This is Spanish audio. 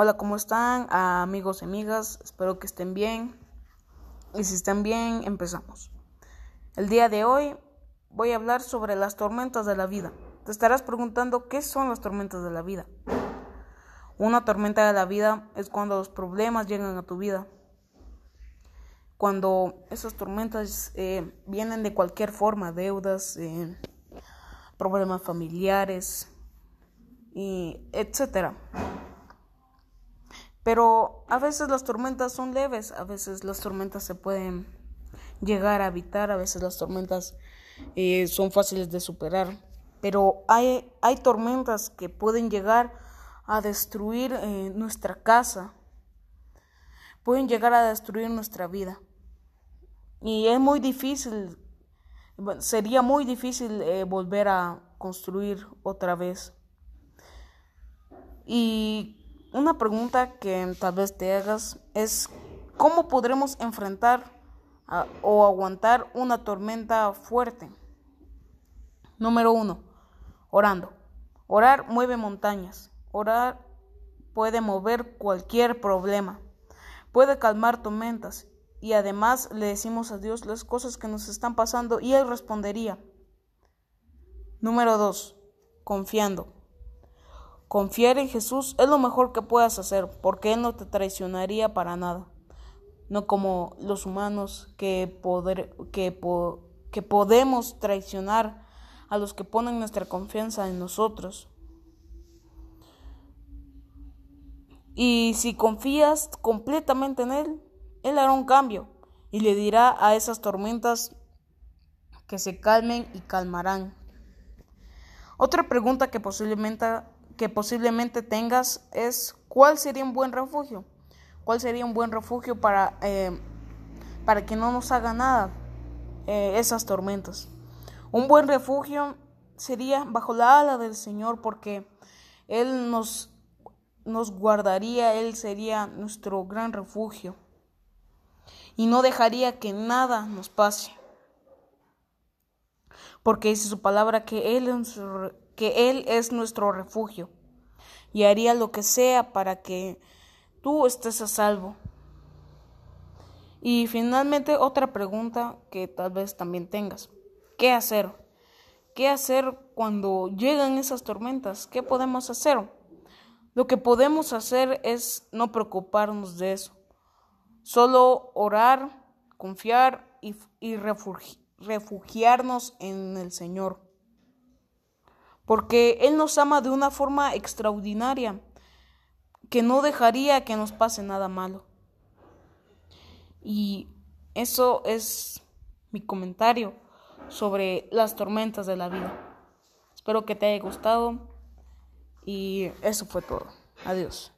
Hola, ¿cómo están amigos y amigas? Espero que estén bien. Y si están bien, empezamos. El día de hoy voy a hablar sobre las tormentas de la vida. Te estarás preguntando qué son las tormentas de la vida. Una tormenta de la vida es cuando los problemas llegan a tu vida. Cuando esas tormentas eh, vienen de cualquier forma, deudas, eh, problemas familiares, y etcétera. Pero a veces las tormentas son leves, a veces las tormentas se pueden llegar a evitar, a veces las tormentas eh, son fáciles de superar. Pero hay, hay tormentas que pueden llegar a destruir eh, nuestra casa, pueden llegar a destruir nuestra vida. Y es muy difícil, sería muy difícil eh, volver a construir otra vez. Y una pregunta que tal vez te hagas es ¿cómo podremos enfrentar o aguantar una tormenta fuerte? Número uno, orando. Orar mueve montañas. Orar puede mover cualquier problema. Puede calmar tormentas. Y además le decimos a Dios las cosas que nos están pasando y Él respondería. Número dos, confiando. Confiar en Jesús es lo mejor que puedas hacer, porque Él no te traicionaría para nada. No como los humanos que, poder, que, que podemos traicionar a los que ponen nuestra confianza en nosotros. Y si confías completamente en Él, Él hará un cambio y le dirá a esas tormentas que se calmen y calmarán. Otra pregunta que posiblemente que posiblemente tengas es cuál sería un buen refugio. ¿Cuál sería un buen refugio para, eh, para que no nos haga nada eh, esas tormentas? Un buen refugio sería bajo la ala del Señor porque Él nos, nos guardaría, Él sería nuestro gran refugio y no dejaría que nada nos pase. Porque dice su palabra que Él es que Él es nuestro refugio y haría lo que sea para que tú estés a salvo. Y finalmente otra pregunta que tal vez también tengas. ¿Qué hacer? ¿Qué hacer cuando llegan esas tormentas? ¿Qué podemos hacer? Lo que podemos hacer es no preocuparnos de eso. Solo orar, confiar y, y refugiarnos en el Señor porque Él nos ama de una forma extraordinaria, que no dejaría que nos pase nada malo. Y eso es mi comentario sobre las tormentas de la vida. Espero que te haya gustado y eso fue todo. Adiós.